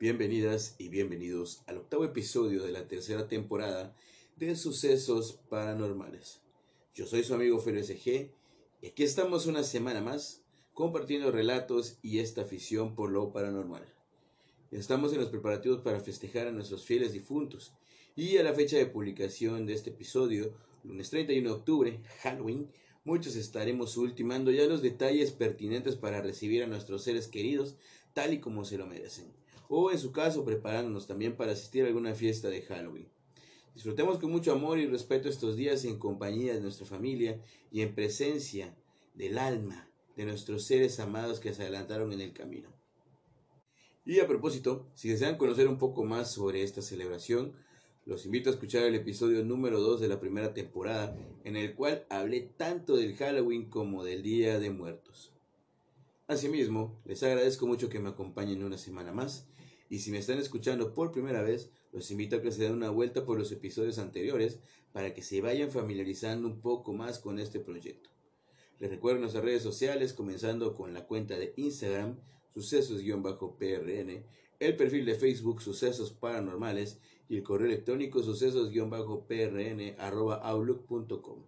Bienvenidas y bienvenidos al octavo episodio de la tercera temporada de Sucesos Paranormales. Yo soy su amigo Felo SG y aquí estamos una semana más compartiendo relatos y esta afición por lo paranormal. Estamos en los preparativos para festejar a nuestros fieles difuntos y a la fecha de publicación de este episodio, lunes 31 de octubre, Halloween, muchos estaremos ultimando ya los detalles pertinentes para recibir a nuestros seres queridos tal y como se lo merecen. O en su caso, preparándonos también para asistir a alguna fiesta de Halloween. Disfrutemos con mucho amor y respeto estos días en compañía de nuestra familia y en presencia del alma de nuestros seres amados que se adelantaron en el camino. Y a propósito, si desean conocer un poco más sobre esta celebración, los invito a escuchar el episodio número 2 de la primera temporada, en el cual hablé tanto del Halloween como del Día de Muertos. Asimismo, les agradezco mucho que me acompañen una semana más, y si me están escuchando por primera vez, los invito a que se den una vuelta por los episodios anteriores para que se vayan familiarizando un poco más con este proyecto. Les recuerdo nuestras redes sociales, comenzando con la cuenta de Instagram, sucesos-prn, el perfil de Facebook Sucesos Paranormales y el correo electrónico sucesos-prn.outlook.com.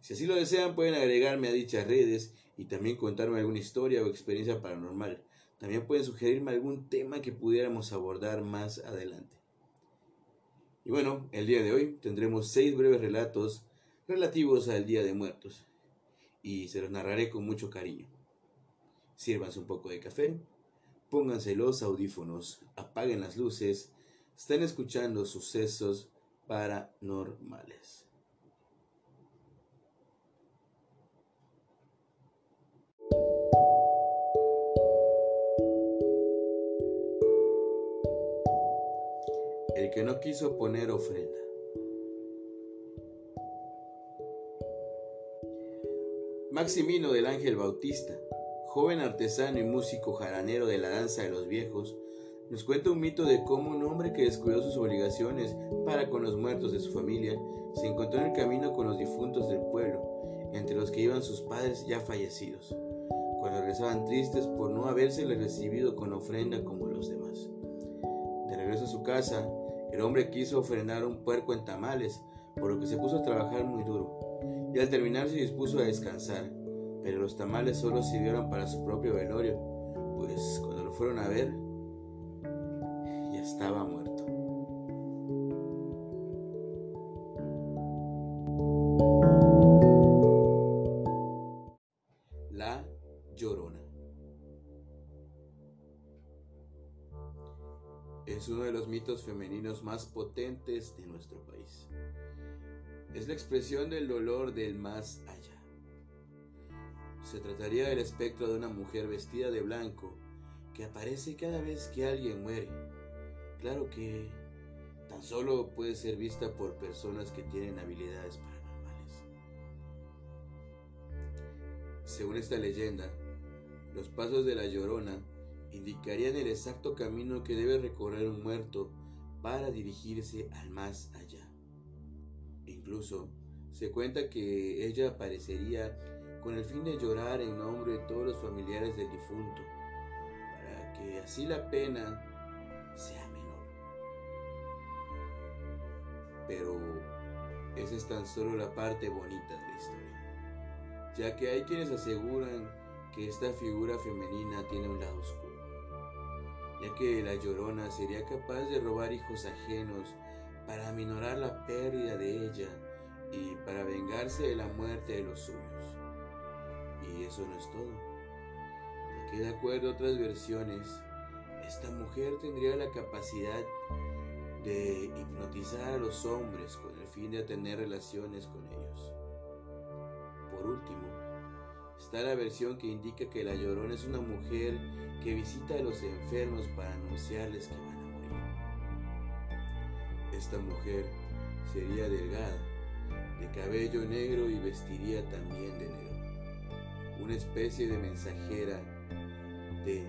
Si así lo desean, pueden agregarme a dichas redes y también contarme alguna historia o experiencia paranormal. También pueden sugerirme algún tema que pudiéramos abordar más adelante. Y bueno, el día de hoy tendremos seis breves relatos relativos al Día de Muertos y se los narraré con mucho cariño. Sírvanse un poco de café, pónganse los audífonos, apaguen las luces, estén escuchando sucesos paranormales. El que no quiso poner ofrenda. Maximino del Ángel Bautista, joven artesano y músico jaranero de la danza de los viejos, nos cuenta un mito de cómo un hombre que descuidó sus obligaciones para con los muertos de su familia se encontró en el camino con los difuntos del pueblo, entre los que iban sus padres ya fallecidos, cuando regresaban tristes por no habérsele recibido con ofrenda como los demás. De regreso a su casa, el hombre quiso ofrendar un puerco en tamales, por lo que se puso a trabajar muy duro, y al terminar se dispuso a descansar, pero los tamales solo sirvieron para su propio velorio, pues cuando lo fueron a ver, ya estaba muerto. Los mitos femeninos más potentes de nuestro país. Es la expresión del dolor del más allá. Se trataría del espectro de una mujer vestida de blanco que aparece cada vez que alguien muere. Claro que tan solo puede ser vista por personas que tienen habilidades paranormales. Según esta leyenda, los pasos de la llorona indicarían el exacto camino que debe recorrer un muerto para dirigirse al más allá. Incluso se cuenta que ella aparecería con el fin de llorar en nombre de todos los familiares del difunto, para que así la pena sea menor. Pero esa es tan solo la parte bonita de la historia, ya que hay quienes aseguran que esta figura femenina tiene un lado oscuro, ya que la llorona sería capaz de robar hijos ajenos para aminorar la pérdida de ella y para vengarse de la muerte de los suyos. Y eso no es todo, ya que de acuerdo a otras versiones, esta mujer tendría la capacidad de hipnotizar a los hombres con el fin de tener relaciones con ellos. Por último, está la versión que indica que la llorona es una mujer que visita a los enfermos para anunciarles que van a morir. Esta mujer sería delgada, de cabello negro y vestiría también de negro, una especie de mensajera de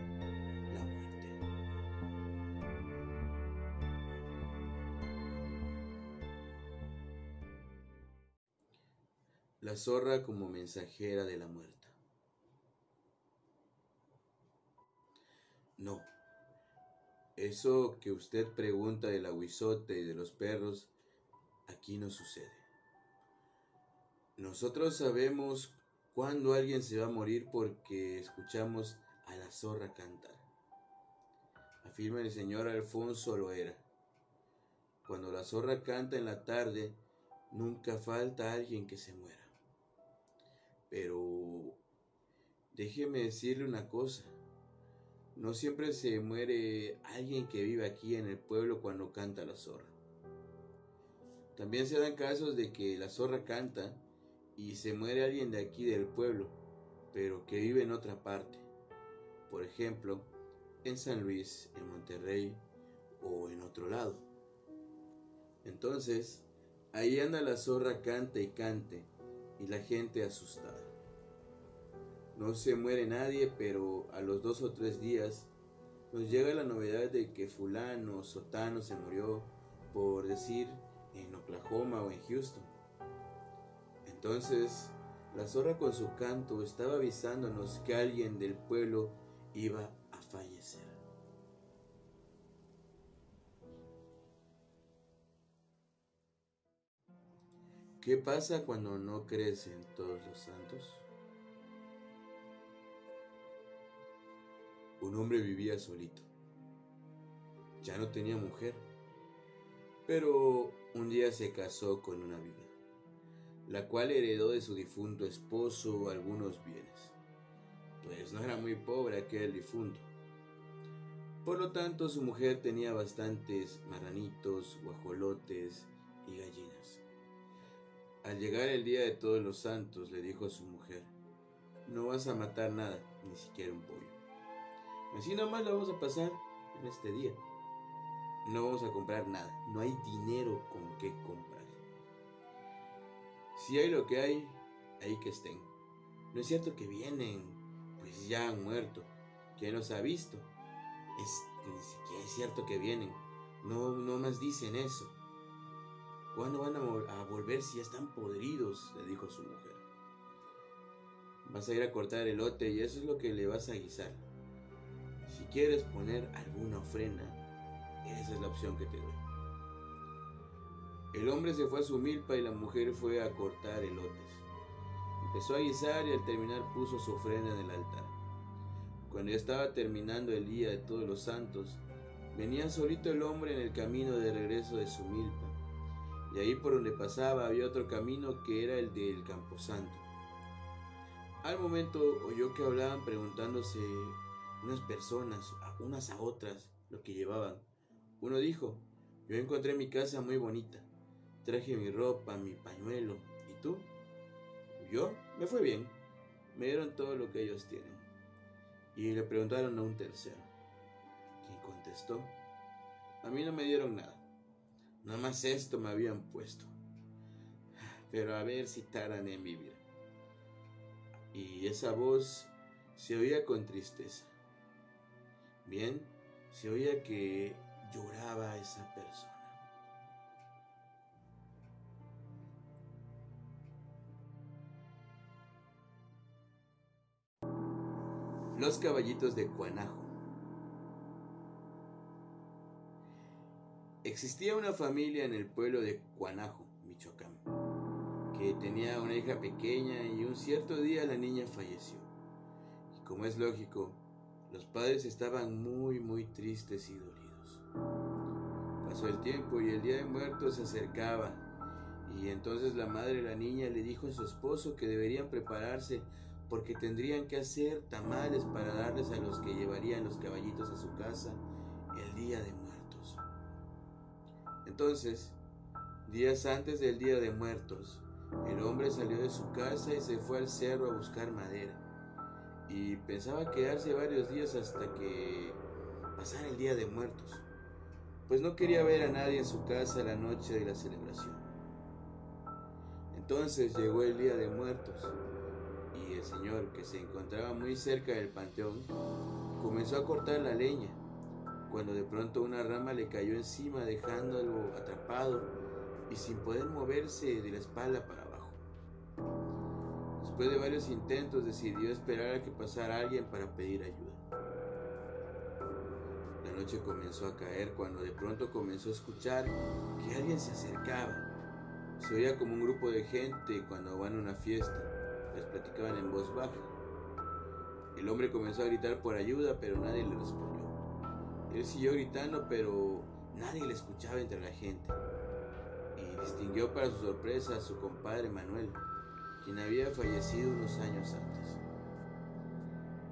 zorra como mensajera de la muerte. No, Eso que usted pregunta del aguizote y de los perros, aquí no sucede. Nosotros sabemos cuándo alguien se va a morir porque escuchamos a la zorra cantar. Afirma el señor Alfonso Loera. Cuando la zorra canta en la tarde, nunca falta alguien que se muera. Pero déjeme decirle una cosa. No siempre se muere alguien que vive aquí en el pueblo cuando canta la zorra. También se dan casos de que la zorra canta y se muere alguien de aquí del pueblo, pero que vive en otra parte. Por ejemplo, en San Luis, en Monterrey o en otro lado. Entonces, ahí anda la zorra cante y cante y la gente asustada. No se muere nadie, pero a los dos o tres días nos llega la novedad de que fulano o sotano se murió, por decir, en Oklahoma o en Houston. Entonces, la zorra con su canto estaba avisándonos que alguien del pueblo iba a fallecer. ¿Qué pasa cuando no crecen todos los santos? un hombre vivía solito. Ya no tenía mujer, pero un día se casó con una viuda, la cual heredó de su difunto esposo algunos bienes, pues no era muy pobre aquel difunto. Por lo tanto, su mujer tenía bastantes marranitos, guajolotes y gallinas. Al llegar el día de todos los santos, le dijo a su mujer, no vas a matar nada, ni siquiera un pollo. Así nomás lo vamos a pasar en este día. No vamos a comprar nada. No hay dinero con qué comprar. Si hay lo que hay, ahí que estén. No es cierto que vienen, pues ya han muerto. ¿Quién los ha visto? Es, ni siquiera es cierto que vienen. No, no más dicen eso. ¿Cuándo van a, volver si ya están podridos? Le dijo su mujer. Vas a ir a cortar el lote y eso es lo que le vas a guisar. Si quieres poner alguna ofrenda, esa es la opción que te doy. El hombre se fue a su milpa y la mujer fue a cortar elotes. Empezó a guisar y al terminar puso su ofrenda en el altar. Cuando ya estaba terminando el día de todos los santos, venía solito el hombre en el camino de regreso de su milpa. Y ahí por donde pasaba había otro camino que era el del camposanto. Al momento oyó que hablaban preguntándose unas personas, unas a otras, lo que llevaban. Uno dijo, yo encontré mi casa muy bonita, traje mi ropa, mi pañuelo, ¿y tú? Yo, me fue bien, me dieron todo lo que ellos tienen. Y le preguntaron a un tercero, quien contestó, a mí no me dieron nada, nada más esto me habían puesto, pero a ver si tardan en vivir. Y esa voz se oía con tristeza. Bien, se oía que lloraba esa persona. Los caballitos de Cuanajo. Existía una familia en el pueblo de Cuanajo, Michoacán, que tenía una hija pequeña y un cierto día la niña falleció. Y como es lógico, los padres estaban muy, muy tristes y dolidos. Pasó el tiempo y el día de muertos se acercaba. Y entonces la madre de la niña le dijo a su esposo que deberían prepararse porque tendrían que hacer tamales para darles a los que llevarían los caballitos a su casa el día de muertos. Entonces, días antes del día de muertos, el hombre salió de su casa y se fue al cerro a buscar madera. Y pensaba quedarse varios días hasta que pasara el Día de Muertos, pues no quería ver a nadie en su casa la noche de la celebración. Entonces llegó el Día de Muertos y el Señor, que se encontraba muy cerca del panteón, comenzó a cortar la leña, cuando de pronto una rama le cayó encima dejándolo atrapado y sin poder moverse de la espalda para abajo. Después de varios intentos decidió esperar a que pasara alguien para pedir ayuda. La noche comenzó a caer cuando de pronto comenzó a escuchar que alguien se acercaba. Se oía como un grupo de gente cuando van a una fiesta. Les platicaban en voz baja. El hombre comenzó a gritar por ayuda, pero nadie le respondió. Él siguió gritando, pero nadie le escuchaba entre la gente. Y distinguió para su sorpresa a su compadre Manuel, quien había fallecido unos años antes.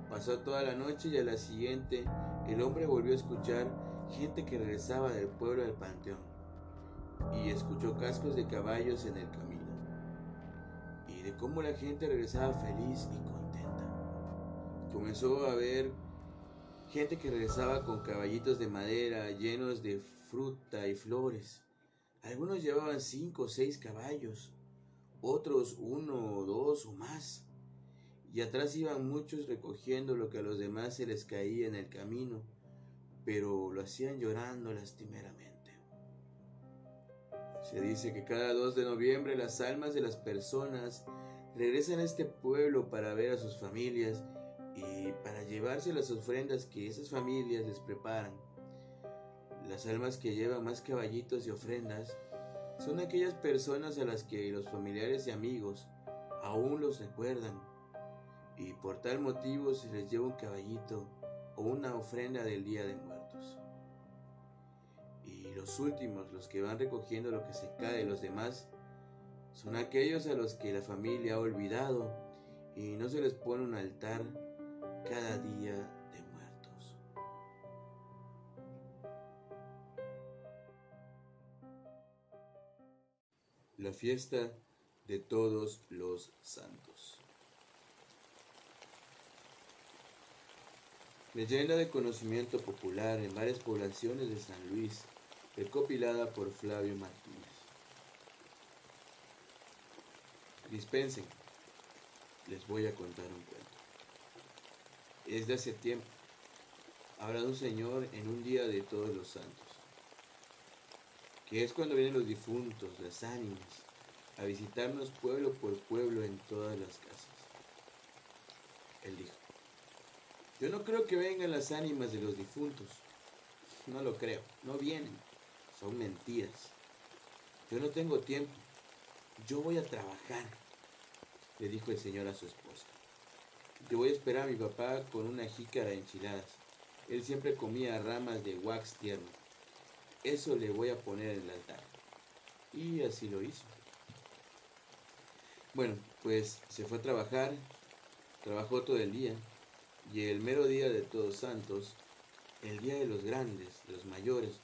Pasó toda la noche y a la siguiente el hombre volvió a escuchar gente que regresaba del pueblo al panteón y escuchó cascos de caballos en el camino y de cómo la gente regresaba feliz y contenta. Comenzó a ver gente que regresaba con caballitos de madera llenos de fruta y flores. Algunos llevaban cinco o seis caballos, otros uno o dos o más y atrás iban muchos recogiendo lo que a los demás se les caía en el camino, pero lo hacían llorando lastimeramente. Se dice que cada 2 de noviembre las almas de las personas regresan a este pueblo para ver a sus familias y para llevarse las ofrendas que esas familias les preparan. Las almas que llevan más caballitos y ofrendas son aquellas personas a las que los familiares y amigos aún los recuerdan y por tal motivo se les lleva un caballito o una ofrenda del Día de Muertos. Y los últimos, los que van recogiendo lo que se cae de los demás, son aquellos a los que la familia ha olvidado y no se les pone un altar cada día de muertos. La fiesta de todos los santos. Leyenda de conocimiento popular en varias poblaciones de San Luis, recopilada por Flavio Martínez. Dispensen, les voy a contar un cuento. Es de hace tiempo. De un señor en un día de todos los santos, que es cuando vienen los difuntos, las ánimas, a visitarnos pueblo por pueblo en todas las casas. Él dijo, yo no creo que vengan las ánimas de los difuntos. No lo creo. No vienen. Son mentiras. Yo no tengo tiempo. Yo voy a trabajar, le dijo el señor a su esposa. Yo voy a esperar a mi papá con una jícara de enchiladas. Él siempre comía ramas de wax tierno. Eso le voy a poner en el altar. Y así lo hizo. Bueno, pues se fue a trabajar, trabajó todo el día, y el mero día de Todos Santos, el día de los grandes, de los mayores,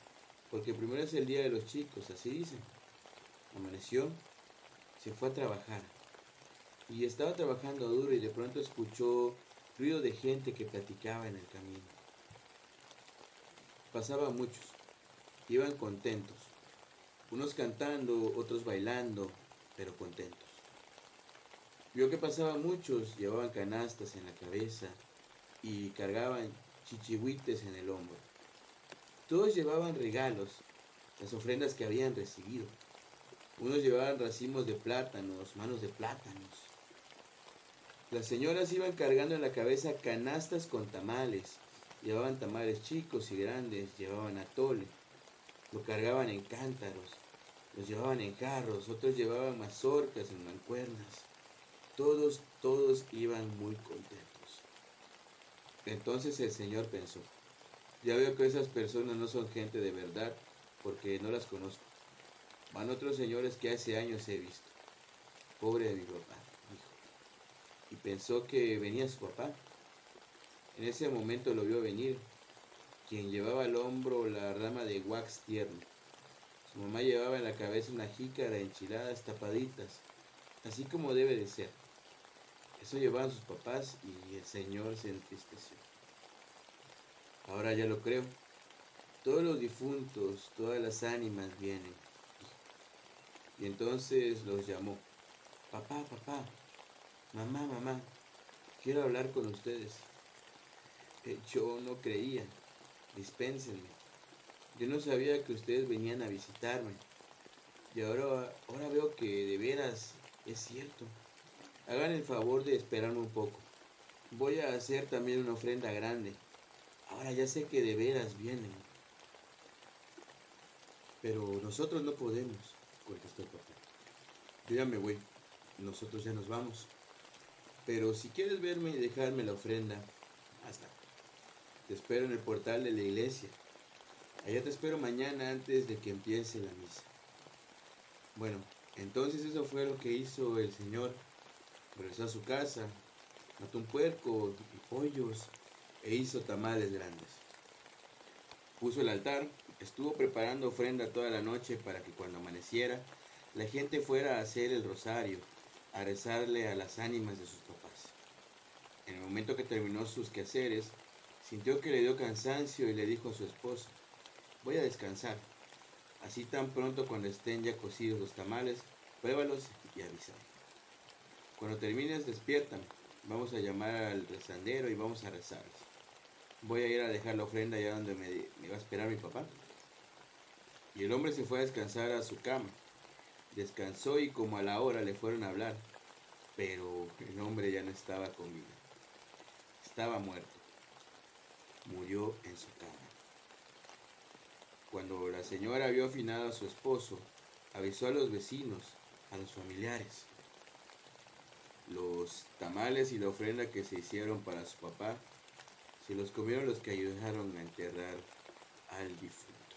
porque primero es el día de los chicos, así dicen. Amaneció, se fue a trabajar y estaba trabajando duro y de pronto escuchó ruido de gente que platicaba en el camino. Pasaban muchos, iban contentos, unos cantando, otros bailando, pero contentos. Vio que pasaban muchos, llevaban canastas en la cabeza, y cargaban chichihuites en el hombro. Todos llevaban regalos, las ofrendas que habían recibido. Unos llevaban racimos de plátanos, manos de plátanos. Las señoras iban cargando en la cabeza canastas con tamales. Llevaban tamales chicos y grandes, llevaban atole. Lo cargaban en cántaros, los llevaban en carros, otros llevaban mazorcas en mancuernas. Todos, todos iban muy contentos. Entonces el Señor pensó, ya veo que esas personas no son gente de verdad porque no las conozco. Van otros señores que hace años he visto. Pobre de mi papá. Y pensó que venía su papá. En ese momento lo vio venir, quien llevaba al hombro la rama de wax tierno. Su mamá llevaba en la cabeza una jícara enchiladas tapaditas, así como debe de ser. Eso llevaban sus papás y el Señor se entristeció. Ahora ya lo creo. Todos los difuntos, todas las ánimas vienen. Y entonces los llamó. Papá, papá, mamá, mamá, quiero hablar con ustedes. Eh, yo no creía. Dispénsenme. Yo no sabía que ustedes venían a visitarme. Y ahora, ahora veo que de veras es cierto. Hagan el favor de esperarme un poco. Voy a hacer también una ofrenda grande. Ahora ya sé que de veras vienen. Pero nosotros no podemos, contestó el papá. Yo ya me voy. Nosotros ya nos vamos. Pero si quieres verme y dejarme la ofrenda, hasta. Te espero en el portal de la iglesia. Allá te espero mañana antes de que empiece la misa. Bueno, entonces eso fue lo que hizo el Señor. Regresó a su casa, mató un puerco y pollos e hizo tamales grandes. Puso el altar, estuvo preparando ofrenda toda la noche para que cuando amaneciera la gente fuera a hacer el rosario, a rezarle a las ánimas de sus. En el momento que terminó sus quehaceres, sintió que le dio cansancio y le dijo a su esposa, voy a descansar. Así tan pronto cuando estén ya cocidos los tamales, pruébalos y avísame. Cuando termines, despiértame. Vamos a llamar al rezandero y vamos a rezar. Voy a ir a dejar la ofrenda allá donde me, me va a esperar mi papá. Y el hombre se fue a descansar a su cama. Descansó y como a la hora le fueron a hablar, pero el hombre ya no estaba con vida. Estaba muerto. Murió en su cama. Cuando la señora vio afinado a su esposo, avisó a los vecinos, a los familiares. Los tamales y la ofrenda que se hicieron para su papá se los comieron los que ayudaron a enterrar al difunto.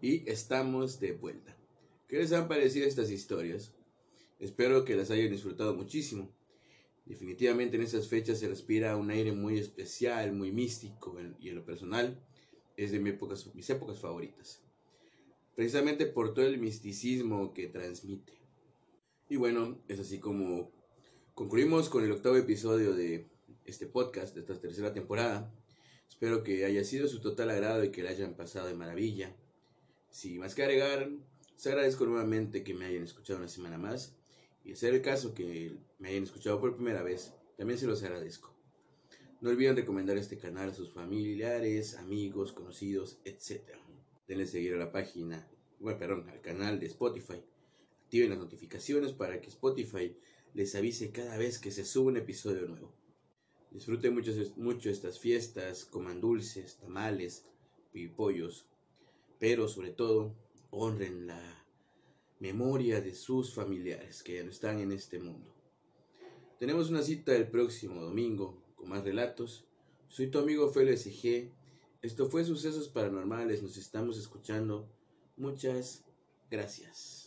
Y estamos de vuelta. ¿Qué les han parecido estas historias? Espero que las hayan disfrutado muchísimo. Definitivamente en esas fechas se respira un aire muy especial, muy místico y en lo personal es de mis épocas, favoritas. Precisamente por todo el misticismo que transmite. Y bueno, es así como concluimos con el octavo episodio de este podcast, de esta tercera temporada. Espero que haya sido su total agrado y que la hayan pasado de maravilla. Sin más que agregar, les agradezco nuevamente que me hayan escuchado una semana más. Y ser el caso que me hayan escuchado por primera vez, también se los agradezco. No olviden recomendar este canal a sus familiares, amigos, conocidos, etc. Denle seguir a la página, bueno, perdón, al canal de Spotify. Activen las notificaciones para que Spotify les avise cada vez que se sube un episodio nuevo. Disfruten mucho, mucho estas fiestas, coman dulces, tamales, pipollos, pero sobre todo honren la memoria de sus familiares que ya no están en este mundo. Tenemos una cita el próximo domingo con más relatos. Soy tu amigo Félix SG. Esto fue Sucesos Paranormales. Nos estamos escuchando. Muchas gracias.